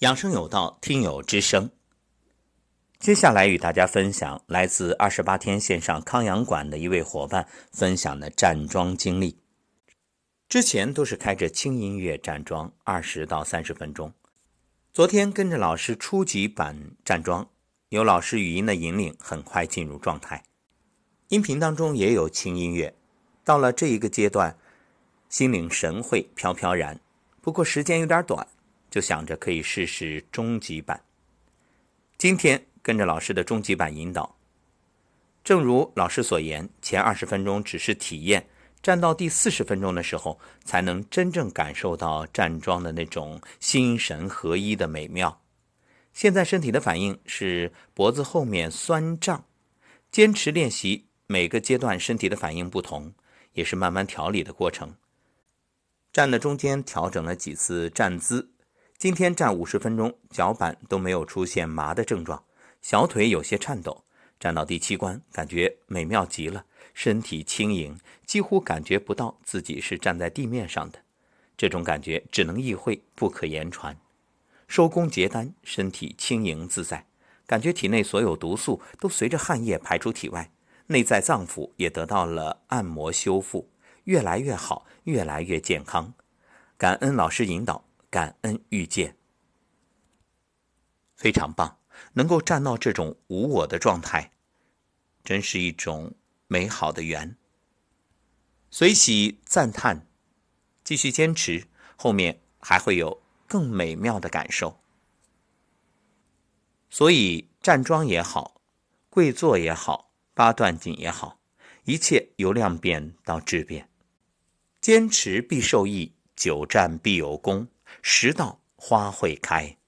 养生有道，听友之声。接下来与大家分享来自二十八天线上康养馆的一位伙伴分享的站桩经历。之前都是开着轻音乐站桩，二十到三十分钟。昨天跟着老师初级版站桩，有老师语音的引领，很快进入状态。音频当中也有轻音乐，到了这一个阶段，心领神会，飘飘然。不过时间有点短。就想着可以试试中级版。今天跟着老师的中级版引导，正如老师所言，前二十分钟只是体验，站到第四十分钟的时候，才能真正感受到站桩的那种心神合一的美妙。现在身体的反应是脖子后面酸胀，坚持练习，每个阶段身体的反应不同，也是慢慢调理的过程。站的中间调整了几次站姿。今天站五十分钟，脚板都没有出现麻的症状，小腿有些颤抖。站到第七关，感觉美妙极了，身体轻盈，几乎感觉不到自己是站在地面上的。这种感觉只能意会，不可言传。收工结单，身体轻盈自在，感觉体内所有毒素都随着汗液排出体外，内在脏腑也得到了按摩修复，越来越好，越来越健康。感恩老师引导。感恩遇见，非常棒！能够站到这种无我的状态，真是一种美好的缘。随喜赞叹，继续坚持，后面还会有更美妙的感受。所以站桩也好，跪坐也好，八段锦也好，一切由量变到质变，坚持必受益，久战必有功。时到花会开。